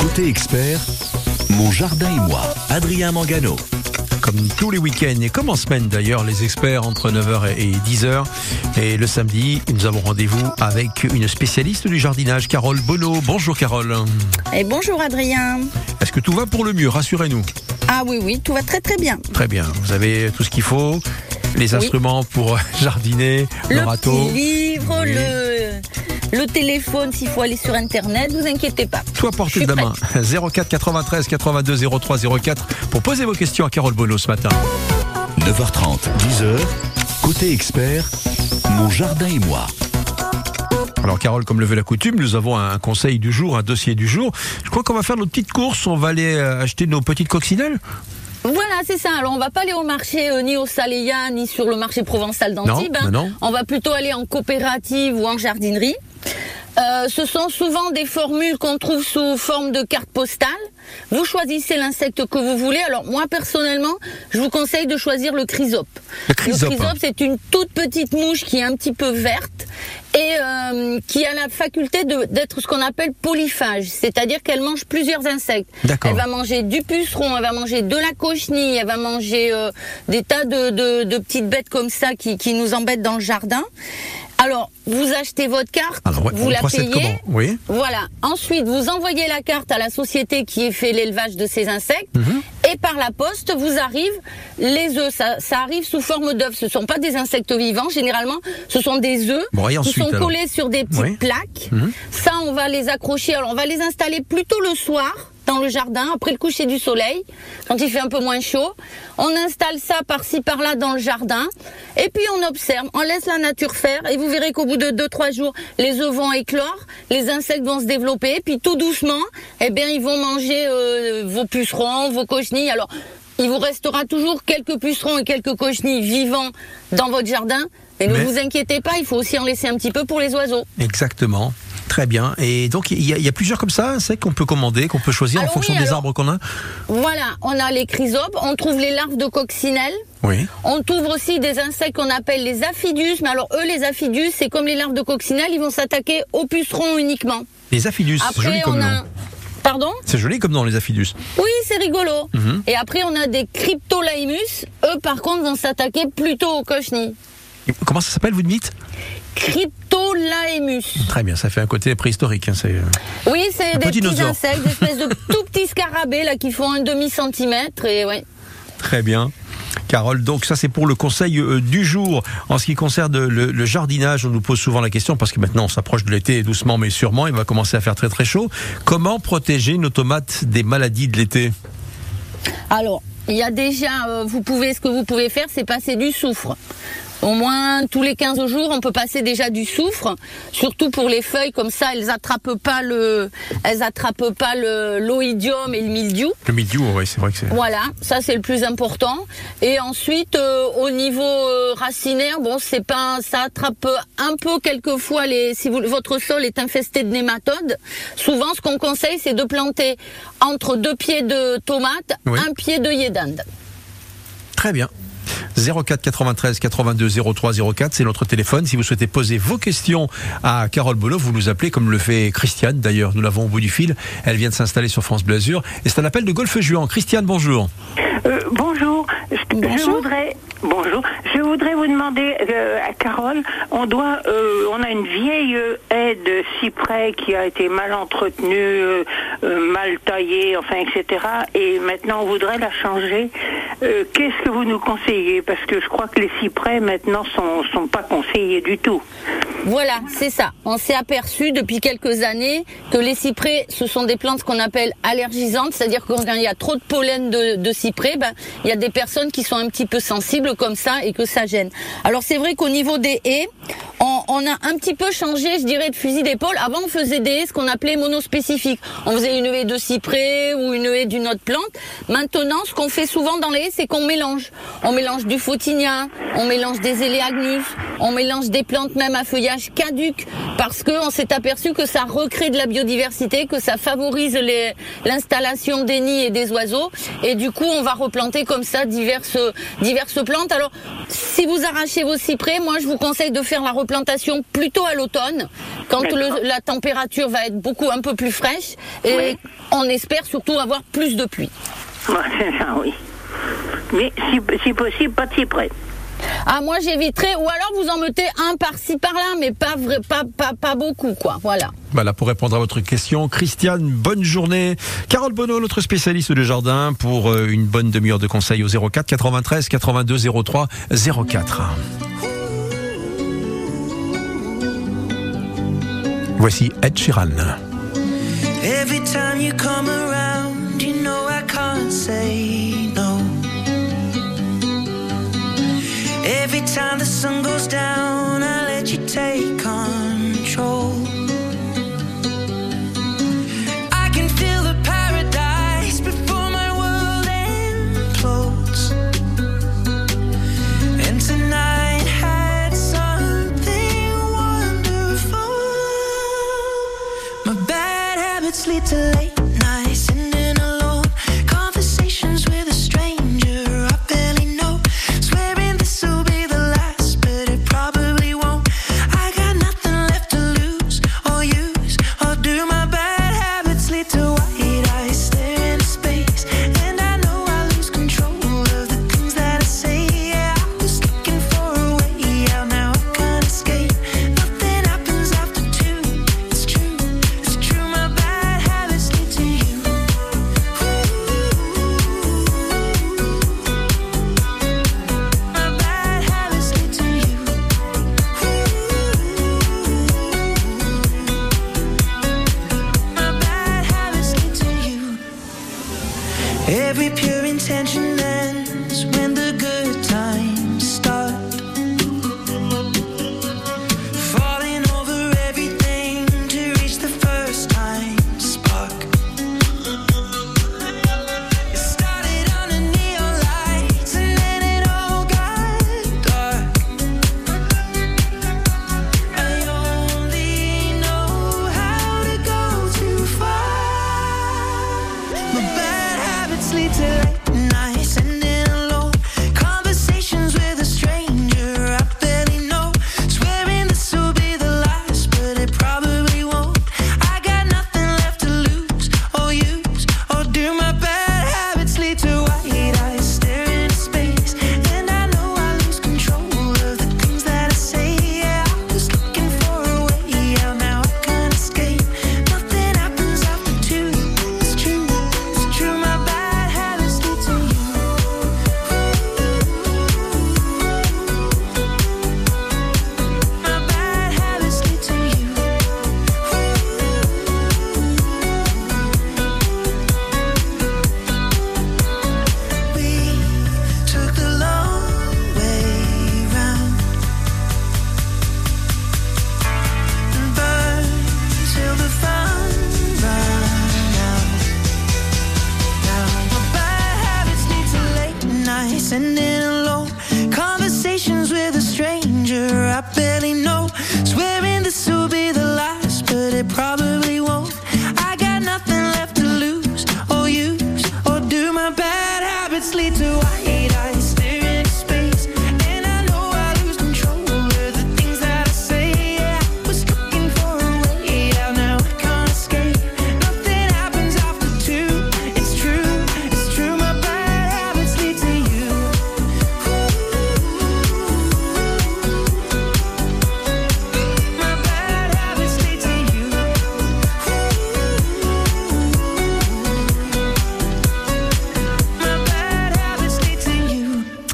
Côté expert, mon jardin et moi, Adrien Mangano. Comme tous les week-ends et comme en semaine d'ailleurs, les experts entre 9h et 10h. Et le samedi, nous avons rendez-vous avec une spécialiste du jardinage, Carole Bonneau. Bonjour Carole. Et bonjour Adrien. Est-ce que tout va pour le mieux? Rassurez-nous. Ah oui, oui, tout va très très bien. Très bien. Vous avez tout ce qu'il faut les instruments pour jardiner, le, le râteau. petit livre, Oui. le, le téléphone s'il faut aller sur internet, vous inquiétez pas. À portée de la main. 04 93 82 03 04 pour poser vos questions à Carole Bonneau ce matin. 9h30, 10h. Côté expert, mon jardin et moi. Alors Carole, comme le veut la coutume, nous avons un conseil du jour, un dossier du jour. Je crois qu'on va faire notre petite course, on va aller euh, acheter nos petites coccinelles. Voilà, c'est ça. Alors on va pas aller au marché euh, ni au Saléa ni sur le marché provençal d'Antibes. Non, hein. non, non. On va plutôt aller en coopérative ou en jardinerie. Euh, ce sont souvent des formules qu'on trouve sous forme de carte postale. Vous choisissez l'insecte que vous voulez. Alors moi personnellement, je vous conseille de choisir le chrysope. Le chrysope. Le chrysope, c'est une toute petite mouche qui est un petit peu verte et euh, qui a la faculté d'être ce qu'on appelle polyphage, c'est-à-dire qu'elle mange plusieurs insectes. D'accord. Elle va manger du puceron, elle va manger de la cochenille, elle va manger euh, des tas de, de- de petites bêtes comme ça qui, qui nous embêtent dans le jardin. Alors, vous achetez votre carte, Alors, ouais, vous la payez. Oui. Voilà. Ensuite, vous envoyez la carte à la société qui ait fait l'élevage de ces insectes. Mhm. Et par la poste, vous arrive les œufs. Ça, ça arrive sous forme d'œufs. Ce sont pas des insectes vivants. Généralement, ce sont des œufs Bon, qui ensuite, sont alors collés sur des petites Oui. plaques. Mhm. Ça, on va les accrocher. Alors, on va les installer plutôt le soir dans le jardin, après le coucher du soleil, quand il fait un peu moins chaud. On installe ça par-ci, par-là dans le jardin. Et puis, on observe, on laisse la nature faire. Et vous verrez qu'au bout de 2-3 jours, les œufs vont éclore, les insectes vont se développer. Puis, tout doucement, eh bien, ils vont manger euh, vos pucerons, vos cochenilles. Alors, il vous restera toujours quelques pucerons et quelques cochenilles vivants dans votre jardin. Mais ne vous inquiétez pas, il faut aussi en laisser un petit peu pour les oiseaux. Exactement. Très bien. Et donc, il y, a- il y a plusieurs comme ça, insectes qu'on peut commander, qu'on peut choisir en fonction oui, des arbres qu'on a Voilà, on a les chrysopes, on trouve les larves de coccinelle. Oui. On trouve aussi des insectes qu'on appelle les aphidius, mais alors eux, les aphidius, c'est comme les larves de coccinelle, ils vont s'attaquer aux pucerons uniquement. Les aphidus, c'est joli Après, comme on nom. a... Pardon? C'est joli comme nom, les aphidus. Oui, c'est rigolo. Mhm. Et après, on a des cryptolaimus. Eux, par contre, vont s'attaquer plutôt aux cochenilles. Comment ça s'appelle, vous dites? Cryptolaimus. Très bien, ça fait un côté préhistorique. hein, euh, Oui, c'est des petit petits insectes, des espèces de tout petits scarabées là qui font un demi centimètre et ouais. Très bien. Carole, donc ça c'est pour le conseil euh, du jour. En ce qui concerne le, le jardinage, on nous pose souvent la question, parce que maintenant on s'approche de l'été doucement mais sûrement, il va commencer à faire très très chaud. Comment protéger nos tomates des maladies de l'été? Alors, il y a déjà, euh, vous pouvez, ce que vous pouvez faire, c'est passer du soufre. Au moins tous les 15 jours, on peut passer déjà du soufre, surtout pour les feuilles comme ça, elles attrapent pas le, elles attrapent pas le l'oïdium et le mildiou. Le mildiou, oui, c'est vrai que c'est... Voilà, ça c'est le plus important. Et ensuite, euh, au niveau euh, racinaire, bon, c'est pas, ça attrape un peu quelquefois les, si vous, votre sol est infesté de nématodes. Souvent, ce qu'on conseille, c'est de planter entre deux pieds de tomates, Oui. un pied d'œillet d'Inde. Très bien. 04 93 82 03 04, c'est notre téléphone. Si vous souhaitez poser vos questions à Carole Bolo, vous nous appelez comme le fait Christiane. D'ailleurs, nous l'avons au bout du fil. Elle vient de s'installer sur France Bleu Azur. Et c'est un appel de Golfe Juan. Christiane, bonjour. Euh, bonjour. Je, voudrais bonjour. Je voudrais vous demander euh, à Carole. On doit, euh, on a une vieille euh, haie de cyprès qui a été mal entretenue, mal taillée, enfin etc. Et maintenant on voudrait la changer. Qu'est-ce que vous nous conseillez? Parce que je crois que les cyprès maintenant sont sont pas conseillés du tout. Voilà, c'est ça. On s'est aperçu depuis quelques années que les cyprès, ce sont des plantes qu'on appelle allergisantes, c'est-à-dire que quand il y a trop de pollen de, de cyprès, ben, il y a des personnes qui sont un petit peu sensibles comme ça et que ça gêne. Alors c'est vrai qu'au niveau des haies, on, a un petit peu changé, je dirais, de fusil d'épaule. Avant, on faisait des ce qu'on appelait monospécifiques. On faisait une haie de cyprès ou une haie d'une autre plante. Maintenant, ce qu'on fait souvent dans les haies, c'est qu'on mélange. On mélange du photinia, on mélange des éléagnus, on mélange des plantes même à feuillage caduc, parce qu'on s'est aperçu que ça recrée de la biodiversité, que ça favorise l'installation des nids et des oiseaux. Et du coup, on va replanter comme ça diverses, diverses plantes. Alors, si vous arrachez vos cyprès, moi, je vous conseille de faire la replantation plantation plutôt à l'automne, quand le- la température va être beaucoup un peu plus fraîche, et Oui. on espère surtout avoir plus de pluie. C'est ça, oui. Mais si, si possible, pas de cyprès. Ah, moi j'éviterais, ou alors vous en mettez un par-ci par-là, mais pas, vrai, pas, pas, pas beaucoup, quoi. Voilà. Voilà, pour répondre à votre question, Christiane, bonne journée. Carole Bonneau, notre spécialiste de jardin, pour euh, une bonne demi-heure de conseils au 04 93 82 03 04. Voici Ed Sheeran. Every time you come around, sending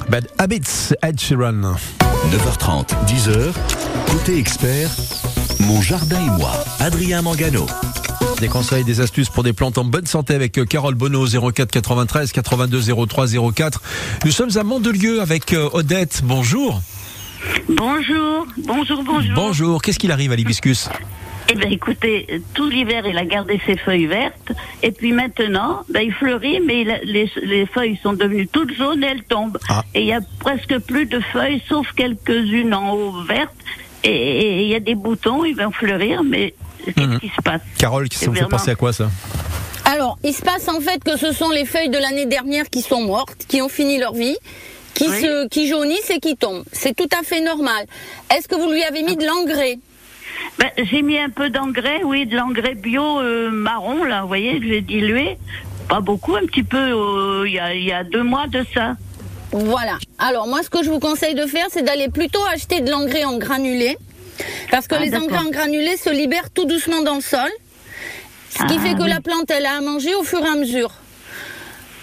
Bad Habits, Ed Sheeran. 9h30, 10h, côté expert, mon jardin et moi, Adrien Mangano. Des conseils, des astuces pour des plantes en bonne santé avec euh, Carole Bonneau 04 93 82 03 04. Nous sommes à Mandelieu avec euh, Odette. Bonjour. Bonjour, bonjour, bonjour. Bonjour. Qu'est-ce qu'il arrive à l'hibiscus? Eh bien, écoutez, tout l'hiver, il a gardé ses feuilles vertes. Et puis maintenant, ben, il fleurit, mais il a- les, les feuilles sont devenues toutes jaunes et elles tombent. Ah. Et il y a presque plus de feuilles, sauf quelques-unes en haut vertes. Et- il y a des boutons, ils vont fleurir, mais qu'est-ce Mhm. qui se passe Carole, ça vous fait penser à quoi ça Alors, il se passe en fait que ce sont les feuilles de l'année dernière qui sont mortes, qui ont fini leur vie, qui Oui. se, qui jaunissent et qui tombent. C'est tout à fait normal. Est-ce que vous lui avez mis de l'engrais? Ben, j'ai mis un peu d'engrais, oui, de l'engrais bio euh, marron, là, vous voyez, que j'ai dilué. Pas beaucoup, un petit peu, euh, il y, a, il y a deux mois de ça. Voilà. Alors moi, ce que je vous conseille de faire, c'est d'aller plutôt acheter de l'engrais en granulé, parce que Ah, les engrais en granulé se libèrent tout doucement dans le sol, ce qui Ah, fait que oui. la plante, elle a à manger au fur et à mesure.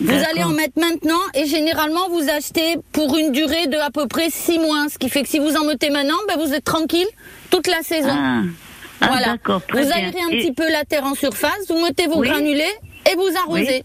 Vous allez en mettre maintenant et généralement vous achetez pour une durée de à peu près six mois, ce qui fait que si vous en mettez maintenant, ben vous êtes tranquille toute la saison. Ah, Ah, voilà. Vous aérez un Et- petit peu la terre en surface, vous mettez vos Oui. granulés et vous arrosez.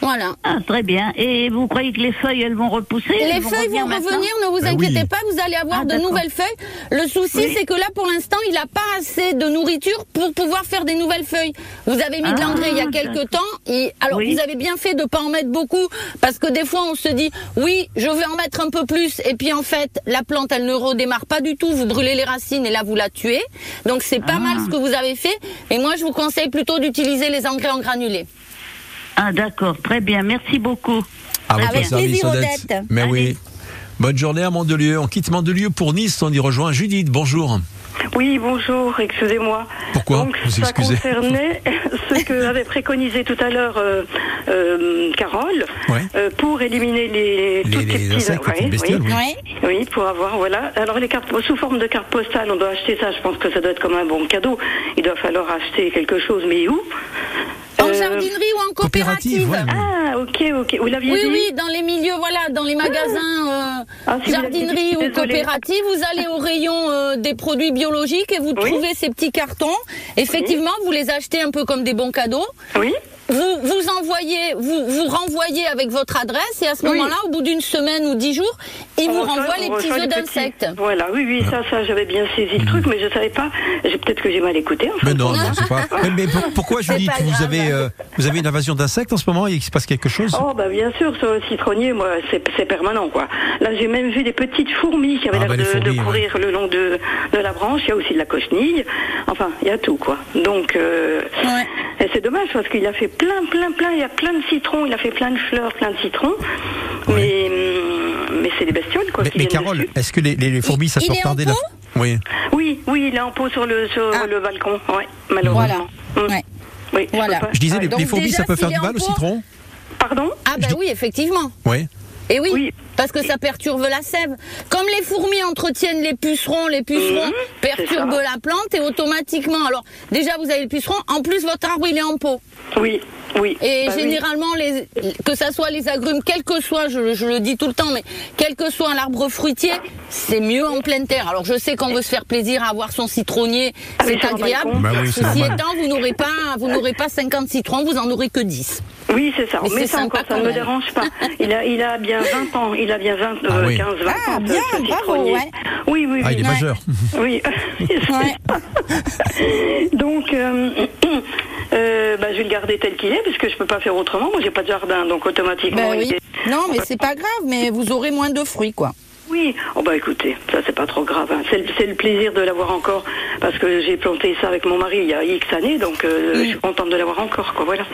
Voilà. Ah, très bien. Et vous croyez que les feuilles, elles vont repousser Les elles feuilles revenir vont revenir, ne vous Ben inquiétez oui. pas, vous allez avoir Ah, de nouvelles feuilles. Le souci, Oui. c'est que là, pour l'instant, il n'a pas assez de nourriture pour pouvoir faire des nouvelles feuilles. Vous avez mis de Ah, l'engrais il y a quelques temps. Et, alors, Oui. vous avez bien fait de pas en mettre beaucoup, parce que des fois, on se dit, oui, je vais en mettre un peu plus, et puis en fait, la plante, elle ne redémarre pas du tout. Vous brûlez les racines, et là, vous la tuez. Donc, c'est pas Ah. mal ce que vous avez fait. Et moi, je vous conseille plutôt d'utiliser les engrais en granulés. Ah, d'accord, très bien. Merci beaucoup. À votre Avec service, plaisir, Odette. Odette. Mais Allez. oui. Bonne journée à Mandelieu. On quitte Mandelieu pour Nice. On y rejoint Judith. Bonjour. Oui, bonjour, excusez-moi. Pourquoi Donc, Vous ça excusez concernait ce que avait préconisé tout à l'heure euh, euh, Carole Ouais. euh, pour éliminer les, Les- toutes les petits insectes, les ouais, bestioles, oui. oui. Oui, pour avoir, voilà. Alors, les cartes, sous forme de carte postale, on doit acheter ça. Je pense que ça doit être comme un bon cadeau. Il doit falloir acheter quelque chose, mais où? En Euh, jardinerie ou en coopérative, coopérative ouais, Ah, ok, ok. Vous l'aviez Oui, dit oui, dans les milieux, voilà, dans les magasins euh, Ah, si jardinerie ou coopérative, vous allez au rayon euh, des produits biologiques et vous Oui. trouvez ces petits cartons. Effectivement, vous les achetez un peu comme des bons cadeaux. Oui Vous vous envoyez, vous vous renvoyez avec votre adresse et à ce Oui. moment-là, au bout d'une semaine ou dix jours, ils On vous renvoient les petits œufs d'insectes. Voilà, oui, oui, ça, ça, j'avais bien saisi le truc, mais je savais pas. J'ai- Peut-être que j'ai mal écouté. enfin, Mais non, non, c'est pas. Mais, mais pour- pourquoi Judith pas vous avez, euh, vous avez une invasion d'insectes en ce moment Il se passe quelque chose? Oh bah bien sûr, sur le citronnier, moi c'est permanent quoi. Là j'ai même vu des petites fourmis qui avaient Ah, l'air bah, de, courir le long de, de la branche. Il y a aussi de la cochenille. Enfin, il y a tout quoi. Donc euh, Ouais. et c'est dommage parce qu'il a fait plein, plein, plein. Il y a plein de citrons. Il a fait plein de fleurs, plein de citrons. Mais hum, mais c'est des bestioles quoi. Mais, qui mais viennent Carole, est-ce que les, les- les fourmis, ça il peut retarder la. Oui. Oui, oui, il est en pot sur le sur Ah. le balcon. Ouais, malheureusement. Hum. Ouais. Oui, je Voilà. pas- Je disais, Ouais. les, les fourmis, déjà, ça peut faire du mal au citron? Pardon? Ah bah oui, effectivement. Oui. Et oui, Oui. parce que ça perturbe la sève. Comme les fourmis entretiennent les pucerons, les pucerons Mhm, perturbent la plante et automatiquement, alors déjà vous avez le puceron, en plus votre arbre il est en pot. Oui, oui. Et Bah oui. généralement, les, que ça soit les agrumes, quel que soit, je, je le dis tout le temps, mais quel que soit l'arbre fruitier, c'est mieux en pleine terre. Alors je sais qu'on veut se faire plaisir à avoir son citronnier, Avec c'est agréable. Bah oui, Ceci normal. étant, vous n'aurez pas, vous n'aurez pas 50 citrons, vous en aurez que 10. Oui, c'est ça. Mais ça encore, ça ne me dérange pas. Il a, il a bien 20 ans. Il a bien 20, Ah euh, oui. 15, 20 Ah, ans. bien, bravo, ouais. Oui, oui, Ah, oui. il est Ouais. majeur. Oui. donc, euh, vais le garder tel qu'il est, parce que je peux pas faire autrement. Moi, j'ai pas de jardin, donc automatiquement. Ben il est- Non, mais c'est pas grave, mais vous aurez moins de fruits, quoi. Oui. Oh bah écoutez, ça c'est pas trop grave. hein. C'est le, c'est le plaisir de l'avoir encore, parce que j'ai planté ça avec mon mari il y a X années, donc euh, je suis contente de l'avoir encore, quoi. Voilà.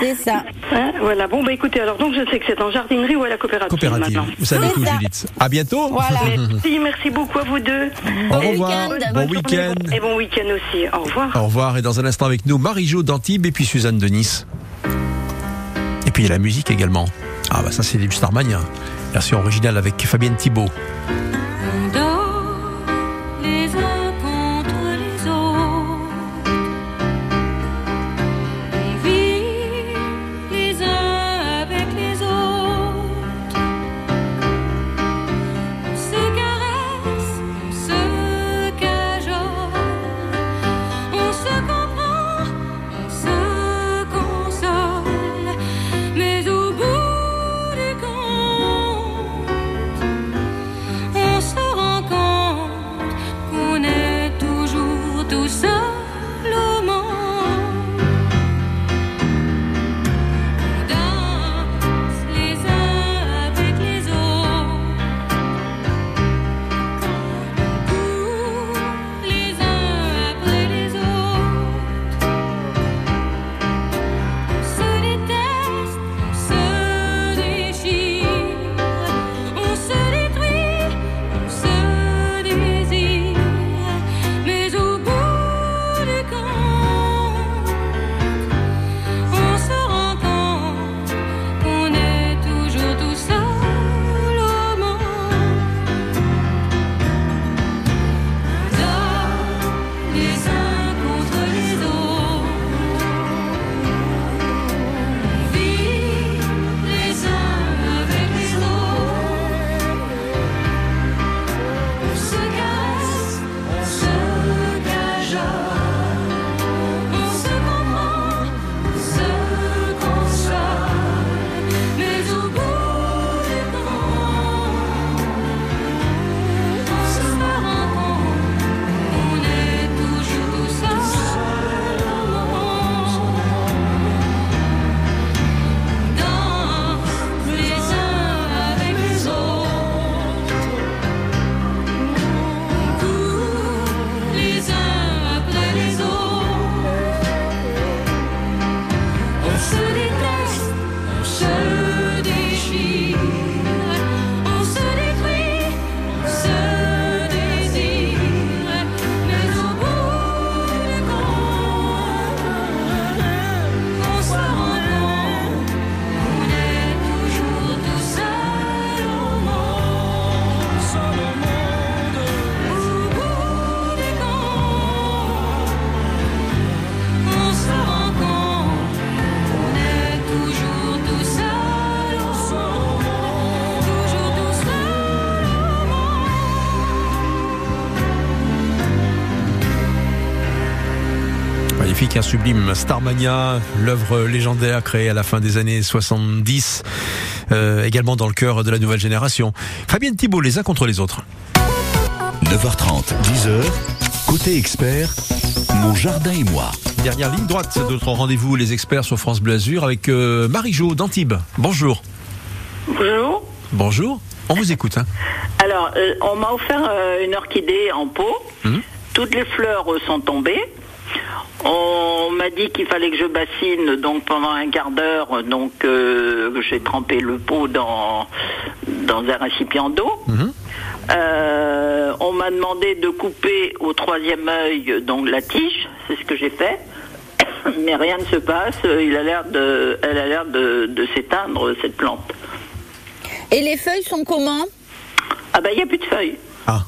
C'est ça. Hein, voilà. Bon bah écoutez, alors donc je sais que c'est en jardinerie ou à la coopérative, Coopérative. maintenant. Vous savez C'est tout, ça. Judith. À bientôt. Voilà. Merci, merci beaucoup à vous deux. Au Bon revoir. week-end. Bon week-end. Et bon week-end aussi. Au revoir. Au revoir. Et dans un instant avec nous, Marie-Jo d'Antibes et puis Suzanne de Nice. Et puis il y a la musique également. Ah bah ça c'est du Starmania. Version originale avec Fabienne Thibault. Magnifique, un sublime Starmania, l'œuvre légendaire créée à la fin des années 70, euh, également dans le cœur de la nouvelle génération. Fabienne Thibault, les uns contre les autres. 9h30, 10h, côté expert, mon jardin et moi. Dernière ligne droite de notre rendez-vous, les experts sur France Bleu Azur, avec euh, Marie-Jo d'Antibes. Bonjour. Bonjour. Bonjour. On vous écoute. hein. Alors, euh, on m'a offert euh, une orchidée en pot. Mhm. Toutes les fleurs sont tombées. On m'a dit qu'il fallait que je bassine donc pendant un quart d'heure. Donc, euh, que j'ai trempé le pot dans, dans un récipient d'eau. Mhm. Euh, on m'a demandé de couper au troisième œil donc la tige. C'est ce que j'ai fait. Mais rien ne se passe. Il a l'air de, elle a l'air de, de s'éteindre cette plante. Et les feuilles sont comment? Ah ben il n'y a plus de feuilles. Ah,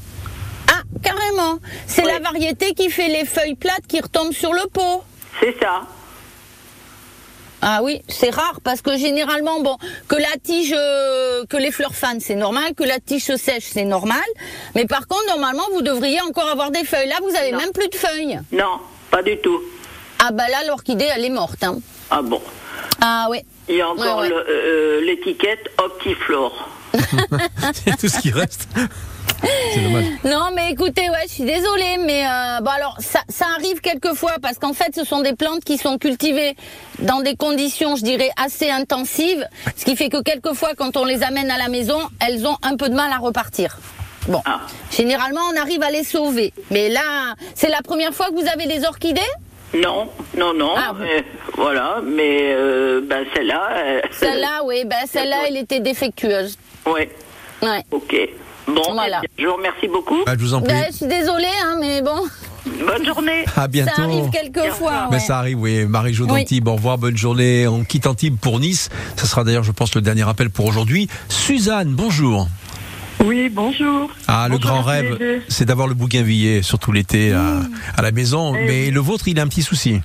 carrément. C'est Ouais. la variété qui fait les feuilles plates qui retombent sur le pot. C'est ça. Ah oui, c'est rare parce que généralement, bon, que la tige, euh, que les fleurs fanent, c'est normal, que la tige se sèche, c'est normal. Mais par contre, normalement, vous devriez encore avoir des feuilles. Là, vous avez Non. même plus de feuilles. Non, pas du tout. Ah bah là, l'orchidée, elle est morte. hein. Ah bon. Ah oui. Il y a encore Ouais, ouais. le- euh, l'étiquette Optiflore. c'est tout ce qui reste. C'est dommage. Non, mais écoutez, ouais, je suis désolée, mais euh, bon alors ça, ça arrive quelquefois parce qu'en fait, ce sont des plantes qui sont cultivées dans des conditions, je dirais, assez intensives, ce qui fait que quelquefois, quand on les amène à la maison, elles ont un peu de mal à repartir. Bon, Ah. généralement, on arrive à les sauver, mais là, c'est la première fois que vous avez des orchidées? Non, non, non. Ah, euh, voilà, mais euh, ben, celle-là. euh, Celle-là, oui, ben celle-là, elle était défectueuse. Ouais, Ouais. ok. Bon, Voilà. eh bien, je vous remercie beaucoup. Ah, je vous en prie. Ben, je suis désolée, hein, mais bon, Bonne journée. À bientôt. ça arrive quelquefois. Mais ouais. ça arrive, oui. Marie-Jo Oui. d'Antibes, au revoir, bonne journée. On quitte Antibes pour Nice. Ce sera d'ailleurs, je pense, le dernier appel pour aujourd'hui. Suzanne, bonjour. Oui, bonjour. Ah, le grand rêve, c'est d'avoir le bougainvillier, surtout l'été, à, à la maison. Eh Mais oui. le vôtre, il a un petit souci.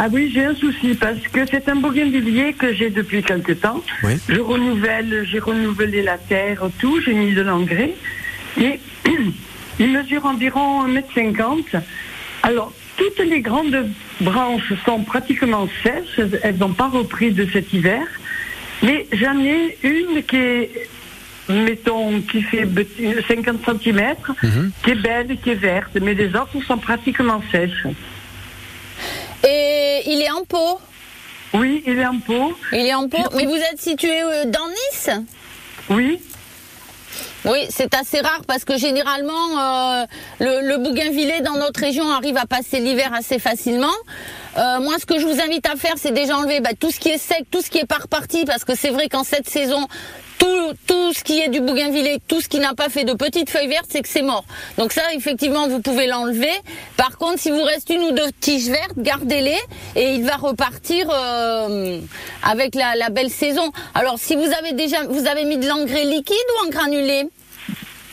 Ah oui, j'ai un souci parce que c'est un bougainvillier que j'ai depuis quelque temps. Oui. Je renouvelle, j'ai renouvelé la terre, tout, j'ai mis de l'engrais. Mais il mesure environ 1m50. Alors, toutes les grandes branches sont pratiquement sèches, elles n'ont pas repris de cet hiver. Mais j'en ai une qui est, mettons, qui fait petit- 50 cm, Mhm. qui est belle, qui est verte, mais les autres sont pratiquement sèches. Et il est en pot. Oui, il est en pot. Il est en pot. Mais vous êtes situé euh, dans Nice Oui, Oui, c'est assez rare parce que généralement, euh, le, le dans notre région arrive à passer l'hiver assez facilement. Euh, moi, ce que je vous invite à faire, c'est déjà enlever bah, tout ce qui est sec, tout ce qui est par reparti, parce que c'est vrai qu'en cette saison, tout, tout ce qui est du bougainvillier, tout ce qui n'a pas fait de petites feuilles vertes, c'est que c'est mort. Donc ça, effectivement, vous pouvez l'enlever. Par contre, si vous reste une ou deux tiges vertes, gardez-les et il va repartir euh, avec la, la belle saison. Alors, si vous avez déjà, vous avez mis de l'engrais liquide ou en granulé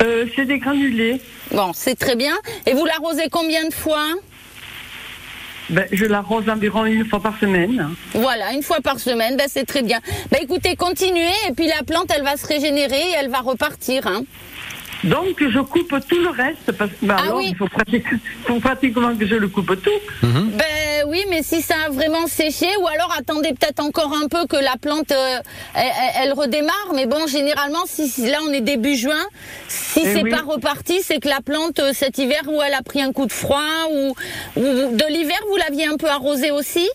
euh, c'est des granulés. Bon, c'est très bien. Et vous l'arrosez combien de fois? Ben, je l'arrose environ une fois par semaine. Voilà, une fois par semaine, ben c'est très bien. Ben écoutez, continuez et puis la plante, elle va se régénérer et elle va repartir. Hein. Donc, je coupe tout le reste. Parce que ben, Ah alors, oui. il faut, pratiquer- faut pratiquement que je le coupe tout. Ben oui, mais si ça a vraiment séché, ou alors attendez peut-être encore un peu que la plante, euh, elle, redémarre. Mais bon, généralement, si, si là on est début juin, si Eh c'est oui. pas reparti, c'est que la plante euh, cet hiver, ou elle a pris un coup de froid, ou, ou de l'hiver, vous l'aviez un peu arrosée aussi?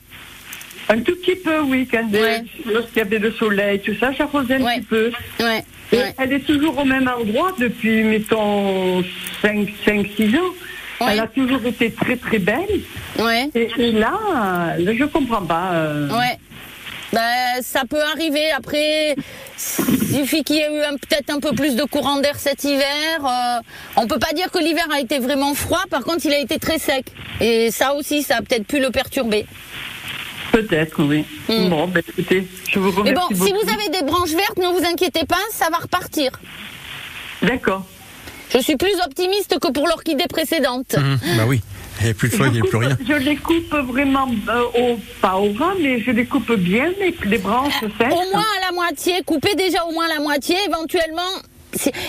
Un tout petit peu, oui. Quand Ouais. lorsqu'il y avait le soleil, tout ça, j'arrosais un Ouais. petit peu. Ouais. Et ouais. Elle est toujours au même endroit depuis, mettons, 5, 5 6 ans. Elle a toujours été très, très belle. Ouais. Et, et là, là, je comprends pas. euh, Ouais. Ben, ça peut arriver. Après, il suffit qu'il y ait eu peut-être un peu plus de courant d'air cet hiver. Euh, on peut pas dire que l'hiver a été vraiment froid. Par contre, il a été très sec. Et ça aussi, ça a peut-être pu le perturber. Peut-être, oui. Mm. Bon, ben écoutez, je vous Mais remercie bon, si vous avez des branches vertes, ne vous inquiétez pas, ça va repartir. D'accord. Je suis plus optimiste que pour l'orchidée précédente. Bah oui. Il n'y a plus de feuilles, il n'y a plus rien. Je les coupe vraiment, euh, au, pas au ras, mais je les coupe bien, mais les branches sèches. Au moins à la moitié, coupez déjà au moins la moitié. Éventuellement,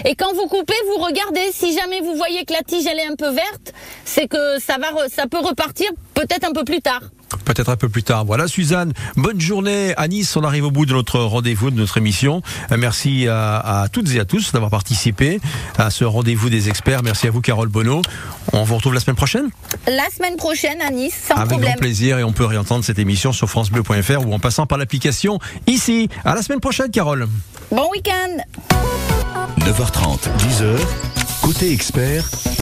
et quand vous coupez, vous regardez. Si jamais vous voyez que la tige elle est un peu verte, c'est que ça va, re- ça peut repartir peut-être un peu plus tard. Peut-être un peu plus tard. Voilà, Suzanne. Bonne journée à Nice. On arrive au bout de notre rendez-vous, de notre émission. Euh, Merci à, à toutes et à tous d'avoir participé à ce rendez-vous des experts. Merci à vous, Carole Bonneau. On vous retrouve la semaine prochaine? La semaine prochaine à Nice, sans Avec problème. grand plaisir et on peut réentendre cette émission sur francebleu.fr ou en passant par l'application ici. À la semaine prochaine, Carole. Bon week-end. 9h30, 10h, côté expert,